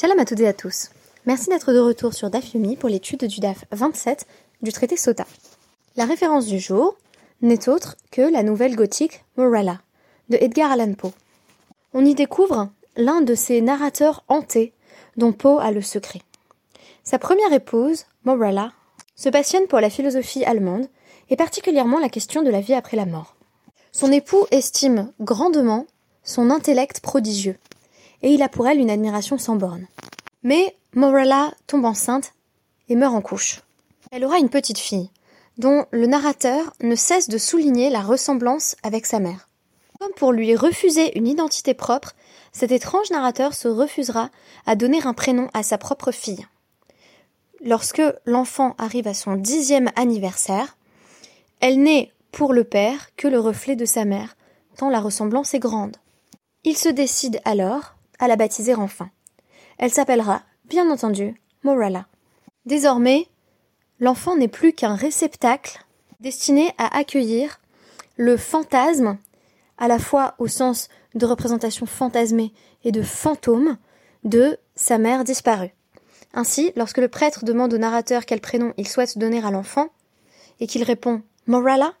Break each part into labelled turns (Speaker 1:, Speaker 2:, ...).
Speaker 1: Shalom à toutes et à tous. Merci d'être de retour sur DAF Yomi pour l'étude du DAF 27 du traité Sota. La référence du jour n'est autre que la nouvelle gothique Morella de Edgar Allan Poe. On y découvre l'un de ces narrateurs hantés dont Poe a le secret. Sa première épouse, Morella, se passionne pour la philosophie allemande et particulièrement la question de la vie après la mort. Son époux estime grandement son intellect prodigieux et il a pour elle une admiration sans borne. Mais Morella tombe enceinte et meurt en couche. Elle aura une petite fille, dont le narrateur ne cesse de souligner la ressemblance avec sa mère. Comme pour lui refuser une identité propre, cet étrange narrateur se refusera à donner un prénom à sa propre fille. Lorsque l'enfant arrive à son dixième anniversaire, elle n'est pour le père que le reflet de sa mère, tant la ressemblance est grande. Il se décide alors à la baptiser enfin. Elle s'appellera, bien entendu, Morella. Désormais, l'enfant n'est plus qu'un réceptacle destiné à accueillir le fantasme, à la fois au sens de représentation fantasmée et de fantôme, de sa mère disparue. Ainsi, lorsque le prêtre demande au narrateur quel prénom il souhaite donner à l'enfant, et qu'il répond Morella,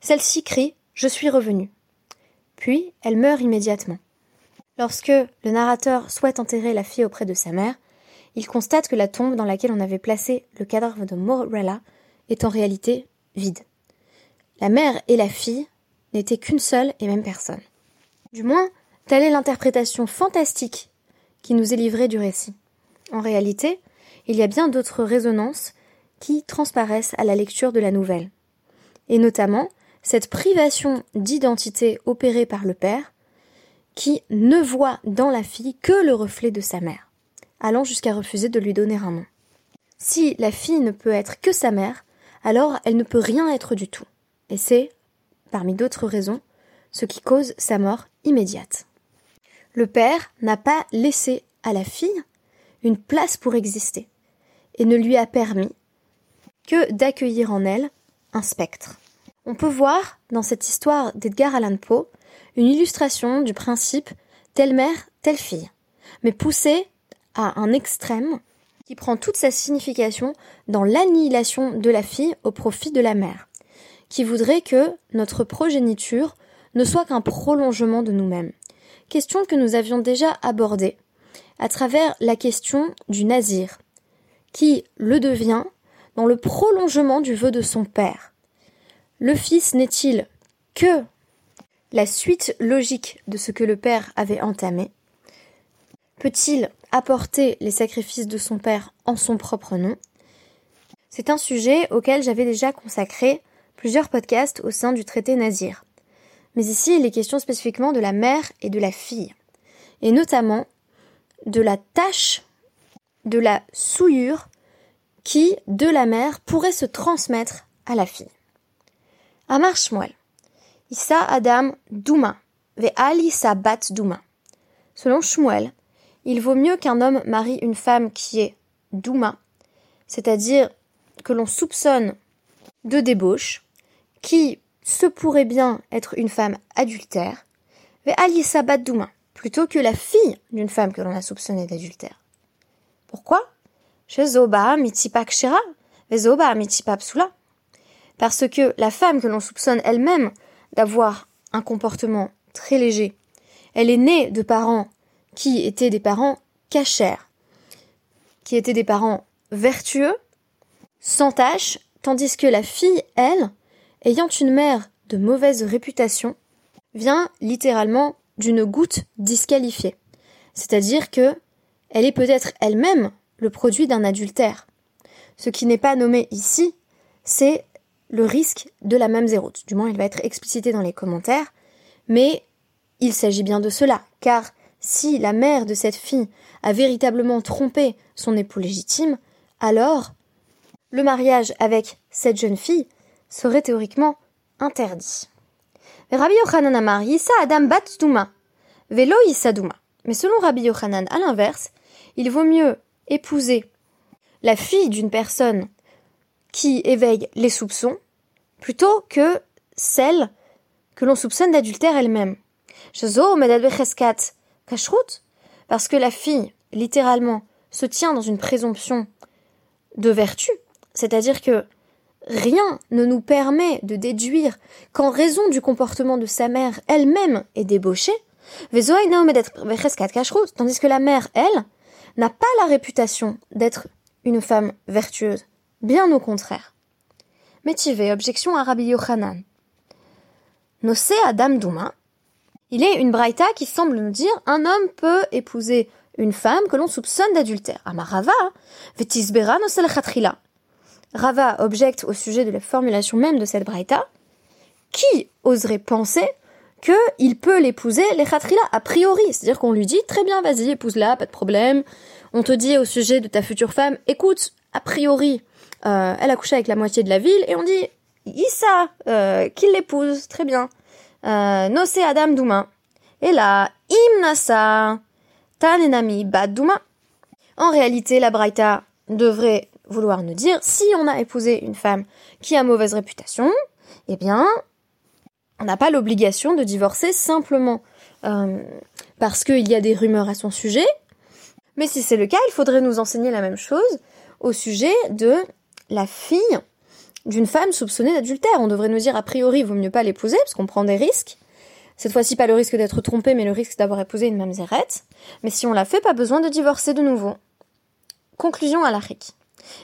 Speaker 1: celle-ci crie Je suis revenue. Puis elle meurt immédiatement. Lorsque le narrateur souhaite enterrer la fille auprès de sa mère, il constate que la tombe dans laquelle on avait placé le cadavre de Morella est en réalité vide. La mère et la fille n'étaient qu'une seule et même personne. Du moins, telle est l'interprétation fantastique qui nous est livrée du récit. En réalité, il y a bien d'autres résonances qui transparaissent à la lecture de la nouvelle. Et notamment, cette privation d'identité opérée par le père qui ne voit dans la fille que le reflet de sa mère, allant jusqu'à refuser de lui donner un nom. Si la fille ne peut être que sa mère, alors elle ne peut rien être du tout. Et c'est, parmi d'autres raisons, ce qui cause sa mort immédiate. Le père n'a pas laissé à la fille une place pour exister, et ne lui a permis que d'accueillir en elle un spectre. On peut voir dans cette histoire d'Edgar Allan Poe une illustration du principe telle mère, telle fille, mais poussée à un extrême qui prend toute sa signification dans l'annihilation de la fille au profit de la mère, qui voudrait que notre progéniture ne soit qu'un prolongement de nous-mêmes. Question que nous avions déjà abordée à travers la question du nazir, qui le devient dans le prolongement du vœu de son père. Le fils n'est-il que la suite logique de ce que le père avait entamé Peut-il apporter les sacrifices de son père en son propre nom? C'est un sujet auquel j'avais déjà consacré plusieurs podcasts au sein du traité Nazir. Mais ici, il est question spécifiquement de la mère et de la fille, et notamment de la tâche de la souillure qui, de la mère, pourrait se transmettre à la fille. Amar Shmuel. Issa Adam Douma, ve Ali Bat Douma. Selon Shmuel, il vaut mieux qu'un homme marie une femme qui est Douma, c'est-à-dire que l'on soupçonne de débauche, qui se pourrait bien être une femme adultère, ve Ali Bat Douma, plutôt que la fille d'une femme que l'on a soupçonnée d'adultère. Pourquoi? Parce que la femme que l'on soupçonne elle-même d'avoir un comportement très léger. Elle est née de parents qui étaient des parents cachers, qui étaient des parents vertueux, sans tâche, tandis que la fille, elle, ayant une mère de mauvaise réputation, vient littéralement d'une goutte disqualifiée. C'est-à-dire que elle est peut-être elle-même le produit d'un adultère. Ce qui n'est pas nommé ici, c'est le risque de la même zérote. Du moins, il va être explicité dans les commentaires, mais il s'agit bien de cela, car si la mère de cette fille a véritablement trompé son époux légitime, alors le mariage avec cette jeune fille serait théoriquement interdit. Rabbi Yochanan Amar, Adam Bat Douma, Velo. Mais selon Rabbi Yochanan, à l'inverse, il vaut mieux épouser la fille d'une personne qui éveille les soupçons plutôt que celle que l'on soupçonne d'adultère elle-même. Parce que la fille littéralement, se tient dans une présomption de vertu, c'est-à-dire que rien ne nous permet de déduire qu'en raison du comportement de sa mère elle-même est débauchée, tandis que la mère, elle, n'a pas la réputation d'être une femme vertueuse, bien au contraire. Métivé, objection à Rabbi Yochanan. Nosé Adam Douma, il est une braïta qui semble nous dire un homme peut épouser une femme que l'on soupçonne d'adultère. Amarava, vetisbera nosel khatrila. Rava objecte au sujet de la formulation même de cette braïta. Qui oserait penser qu'il peut l'épouser les khatrila a priori? C'est-à-dire qu'on lui dit très bien, vas-y, épouse-la, pas de problème. On te dit au sujet de ta future femme, écoute, a priori, euh, elle a couché avec la moitié de la ville, et on dit, Issa, euh, qu'il l'épouse, très bien. Euh, Nosé Adam Douma. Et là, Imnasa, Tanenami Douma. En réalité, la Braïta devrait vouloir nous dire, si on a épousé une femme qui a mauvaise réputation, eh bien, on n'a pas l'obligation de divorcer simplement euh, parce qu'il y a des rumeurs à son sujet. Mais si c'est le cas, il faudrait nous enseigner la même chose au sujet de la fille d'une femme soupçonnée d'adultère. On devrait nous dire a priori, il vaut mieux pas l'épouser parce qu'on prend des risques. Cette fois-ci, pas le risque d'être trompé, mais le risque d'avoir épousé une mamzerette. Mais si on l'a fait, pas besoin de divorcer de nouveau. Conclusion à la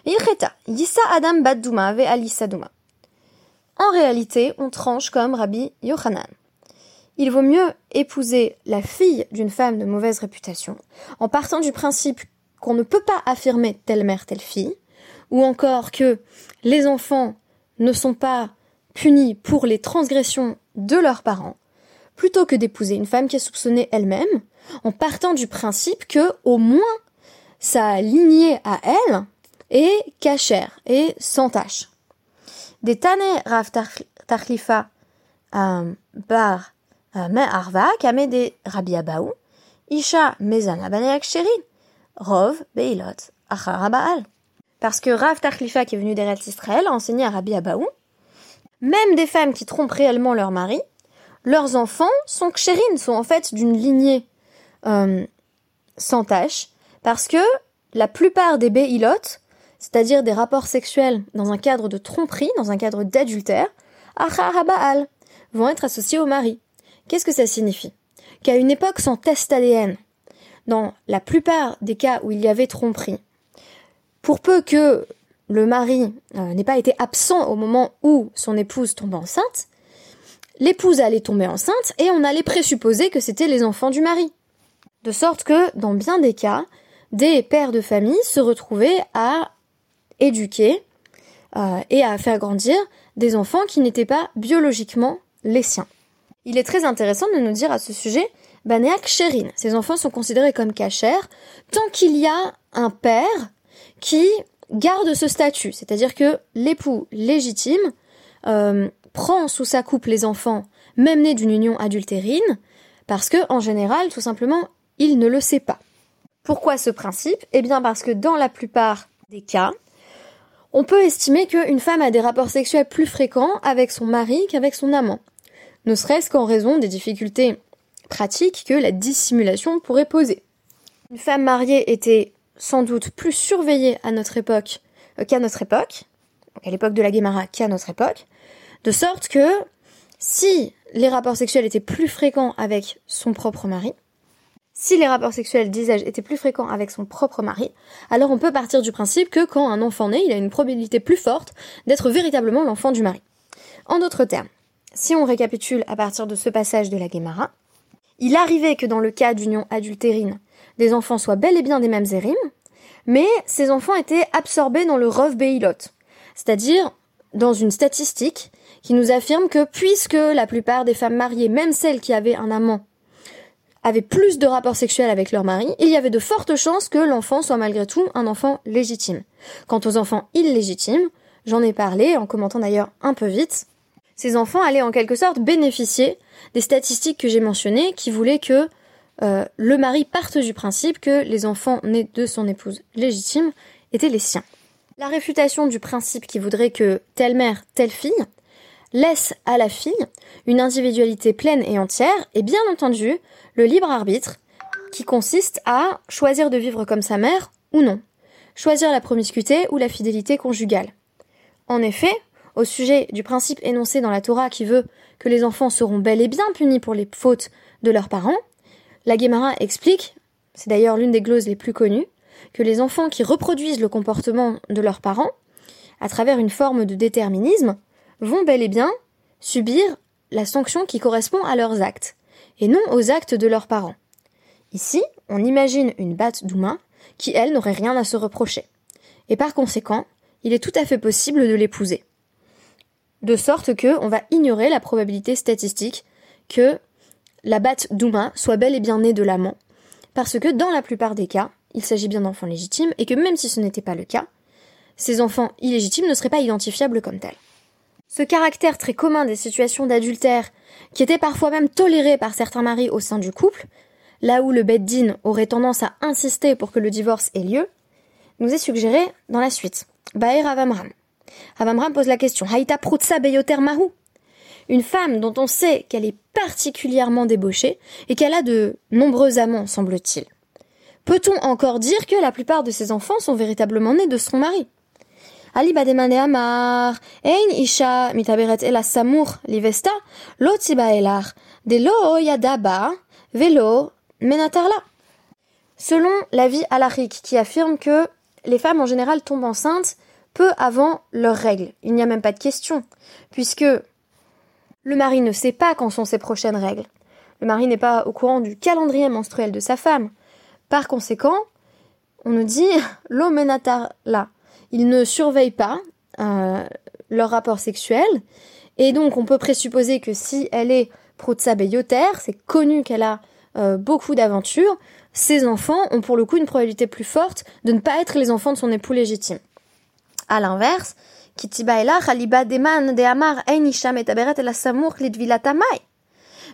Speaker 1: Ilcheta, Yissa Adam Baddouma Douma. En réalité, on tranche comme Rabbi Yochanan. Il vaut mieux épouser la fille d'une femme de mauvaise réputation, en partant du principe qu'on ne peut pas affirmer telle mère, telle fille, ou encore que les enfants ne sont pas punis pour les transgressions de leurs parents, plutôt que d'épouser une femme qui est soupçonnée elle-même, en partant du principe que, au moins, sa lignée à elle est cachère et sans tache. Des Rav euh, bar euh, Isha Rov beilot acharabaal. Parce que Rav Tachlifa, qui est venu d'Eretz Israël, a enseigné à Rabbi Abaou, même des femmes qui trompent réellement leur mari, leurs enfants sont kshérines, sont en fait d'une lignée euh, sans tache, parce que la plupart des béilotes, c'est-à-dire des rapports sexuels dans un cadre de tromperie, dans un cadre d'adultère, Baal, vont être associés au mari. Qu'est-ce que ça signifie? Qu'à une époque sans test ADN, dans la plupart des cas où il y avait tromperie, pour peu que le mari euh, n'ait pas été absent au moment où son épouse tombe enceinte, l'épouse allait tomber enceinte et on allait présupposer que c'était les enfants du mari. De sorte que, dans bien des cas, des pères de famille se retrouvaient à éduquer euh, et à faire grandir des enfants qui n'étaient pas biologiquement les siens. Il est très intéressant de nous dire à ce sujet, Banéak Sherin, ces enfants sont considérés comme cachers tant qu'il y a un père qui garde ce statut, c'est-à-dire que l'époux légitime euh, prend sous sa coupe les enfants, même nés d'une union adultérine, parce que, en général, tout simplement, il ne le sait pas. Pourquoi ce principe? Eh bien parce que dans la plupart des cas, on peut estimer qu'une femme a des rapports sexuels plus fréquents avec son mari qu'avec son amant, ne serait-ce qu'en raison des difficultés pratiques que la dissimulation pourrait poser. Une femme mariée était sans doute plus surveillée à notre époque euh, qu'à notre époque, à l'époque de la Guémara qu'à notre époque, de sorte que si les rapports sexuels étaient plus fréquents avec son propre mari, si les rapports sexuels, disais-je, étaient plus fréquents avec son propre mari, alors on peut partir du principe que quand un enfant naît, il a une probabilité plus forte d'être véritablement l'enfant du mari. En d'autres termes, si on récapitule à partir de ce passage de la Guémara, il arrivait que dans le cas d'union adultérine, des enfants soient bel et bien des mêmes érim, mais ces enfants étaient absorbés dans le Rov Beilot, c'est-à-dire dans une statistique qui nous affirme que puisque la plupart des femmes mariées, même celles qui avaient un amant, avaient plus de rapports sexuels avec leur mari, il y avait de fortes chances que l'enfant soit malgré tout un enfant légitime. Quant aux enfants illégitimes, j'en ai parlé en commentant d'ailleurs un peu vite, ces enfants allaient en quelque sorte bénéficier des statistiques que j'ai mentionnées qui voulaient que euh, le mari parte du principe que les enfants nés de son épouse légitime étaient les siens. La réfutation du principe qui voudrait que telle mère, telle fille laisse à la fille une individualité pleine et entière et bien entendu le libre arbitre qui consiste à choisir de vivre comme sa mère ou non, choisir la promiscuité ou la fidélité conjugale. En effet, au sujet du principe énoncé dans la Torah qui veut que les enfants seront bel et bien punis pour les fautes de leurs parents, la Guémara explique, c'est d'ailleurs l'une des gloses les plus connues, que les enfants qui reproduisent le comportement de leurs parents, à travers une forme de déterminisme, vont bel et bien subir la sanction qui correspond à leurs actes, et non aux actes de leurs parents. Ici, on imagine une batte d'Ouma qui, elle, n'aurait rien à se reprocher. Et par conséquent, il est tout à fait possible de l'épouser. De sorte que on va ignorer la probabilité statistique que la batte d'Ouma soit bel et bien née de l'amant, parce que dans la plupart des cas, il s'agit bien d'enfants légitimes, et que même si ce n'était pas le cas, ces enfants illégitimes ne seraient pas identifiables comme tels. Ce caractère très commun des situations d'adultère, qui était parfois même toléré par certains maris au sein du couple, là où le Beddin aurait tendance à insister pour que le divorce ait lieu, nous est suggéré dans la suite. Baer Avamram. Avamram pose la question Haïta Prutsa Beyoter Mahu Une femme dont on sait qu'elle est particulièrement débauchée et qu'elle a de nombreux amants, semble-t-il. Peut-on encore dire que la plupart de ses enfants sont véritablement nés de son mari? Ali bademane amar, ein isha mitaberet livesta, velo. Selon l'avis alarique qui affirme que les femmes en général tombent enceintes peu avant leurs règles. Il n'y a même pas de question, puisque le mari ne sait pas quand sont ses prochaines règles. Le mari n'est pas au courant du calendrier menstruel de sa femme. Par conséquent, on nous dit l'omenatar là. Il ne surveille pas euh, leur rapport sexuel, et donc on peut présupposer que si elle est protsa c'est connu qu'elle a euh, beaucoup d'aventures, ses enfants ont pour le coup une probabilité plus forte de ne pas être les enfants de son époux légitime. À l'inverse,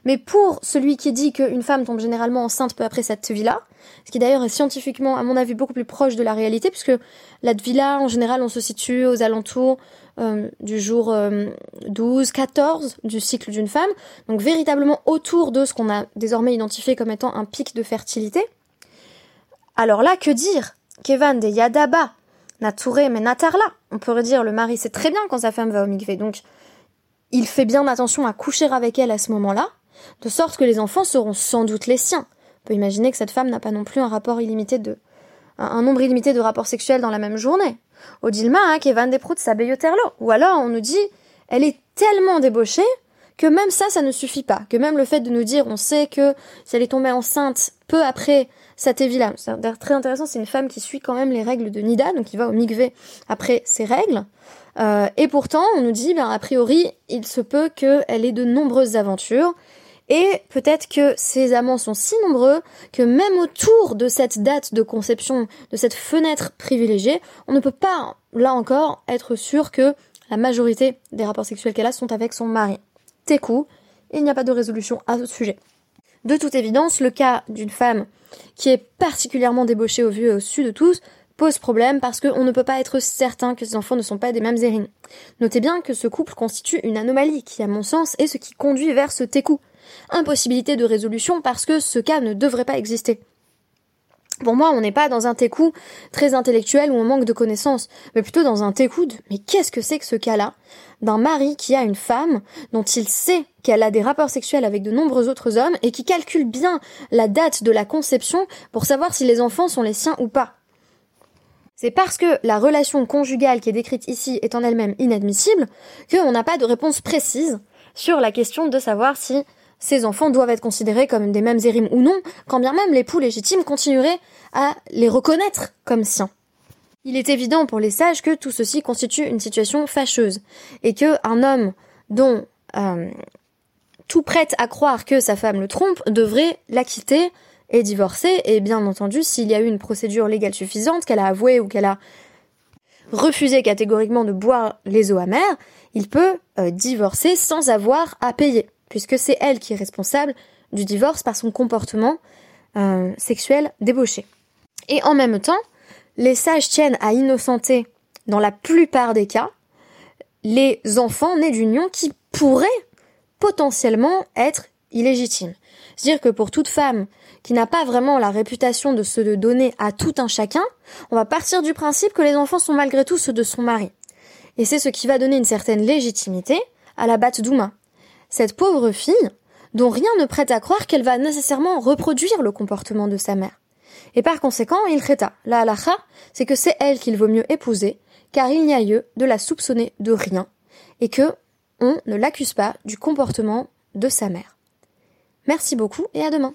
Speaker 1: mais pour celui qui dit qu'une femme tombe généralement enceinte peu après cette vie-là, ce qui d'ailleurs est scientifiquement, à mon avis, beaucoup plus proche de la réalité, puisque la villa, en général, on se situe aux alentours euh, du jour 12, euh, 14 du cycle d'une femme, donc véritablement autour de ce qu'on a désormais identifié comme étant un pic de fertilité. Alors là, que dire? Kevan de Yadaba, Nature, mais Natarla. On pourrait dire le mari sait très bien quand sa femme va au mikvé, donc il fait bien attention à coucher avec elle à ce moment-là, de sorte que les enfants seront sans doute les siens. On peut imaginer que cette femme n'a pas non plus un rapport illimité de un, nombre illimité de rapports sexuels dans la même journée. Odilma, hein, Kevan des Prout, Ou alors on nous dit, elle est tellement débauchée que même ça, ça ne suffit pas. Que même le fait de nous dire, on sait que si elle est tombée enceinte peu après cette évila, c'est très intéressant, c'est une femme qui suit quand même les règles de Nida, donc qui va au mikvé après ses règles. Euh, et pourtant, on nous dit, ben, a priori, il se peut qu'elle ait de nombreuses aventures. Et peut-être que ces amants sont si nombreux que même autour de cette date de conception, de cette fenêtre privilégiée, on ne peut pas, là encore, être sûr que la majorité des rapports sexuels qu'elle a sont avec son mari. Il n'y a pas de résolution à ce sujet. De toute évidence, le cas d'une femme qui est particulièrement débauchée au vu et au su de tous pose problème parce qu'on ne peut pas être certain que ses enfants ne sont pas des mêmes zérines. Notez bien que ce couple constitue une anomalie qui, à mon sens, est ce qui conduit vers ce teku. Impossibilité de résolution parce que ce cas ne devrait pas exister. Pour moi, on n'est pas dans un técou très intellectuel où on manque de connaissances, mais plutôt dans un técou de mais qu'est-ce que c'est que ce cas-là? D'un mari qui a une femme dont il sait qu'elle a des rapports sexuels avec de nombreux autres hommes et qui calcule bien la date de la conception pour savoir si les enfants sont les siens ou pas. C'est parce que la relation conjugale qui est décrite ici est en elle-même inadmissible qu'on n'a pas de réponse précise sur la question de savoir si ces enfants doivent être considérés comme des mêmes érimes ou non, quand bien même l'époux légitime continuerait à les reconnaître comme siens. Il est évident pour les sages que tout ceci constitue une situation fâcheuse, et que un homme dont euh, tout prête à croire que sa femme le trompe devrait la quitter et divorcer, et bien entendu, s'il y a eu une procédure légale suffisante, qu'elle a avoué ou qu'elle a refusé catégoriquement de boire les eaux amères, il peut euh, divorcer sans avoir à payer puisque c'est elle qui est responsable du divorce par son comportement euh, sexuel débauché. Et en même temps, les sages tiennent à innocenter, dans la plupart des cas, les enfants nés d'union qui pourraient potentiellement être illégitimes. C'est-à-dire que pour toute femme qui n'a pas vraiment la réputation de se donner à tout un chacun, on va partir du principe que les enfants sont malgré tout ceux de son mari. Et c'est ce qui va donner une certaine légitimité à la batte d'Ouma. Cette pauvre fille, dont rien ne prête à croire qu'elle va nécessairement reproduire le comportement de sa mère. Et par conséquent, il reta, la halacha, c'est que c'est elle qu'il vaut mieux épouser, car il n'y a lieu de la soupçonner de rien, et que on ne l'accuse pas du comportement de sa mère. Merci beaucoup et à demain.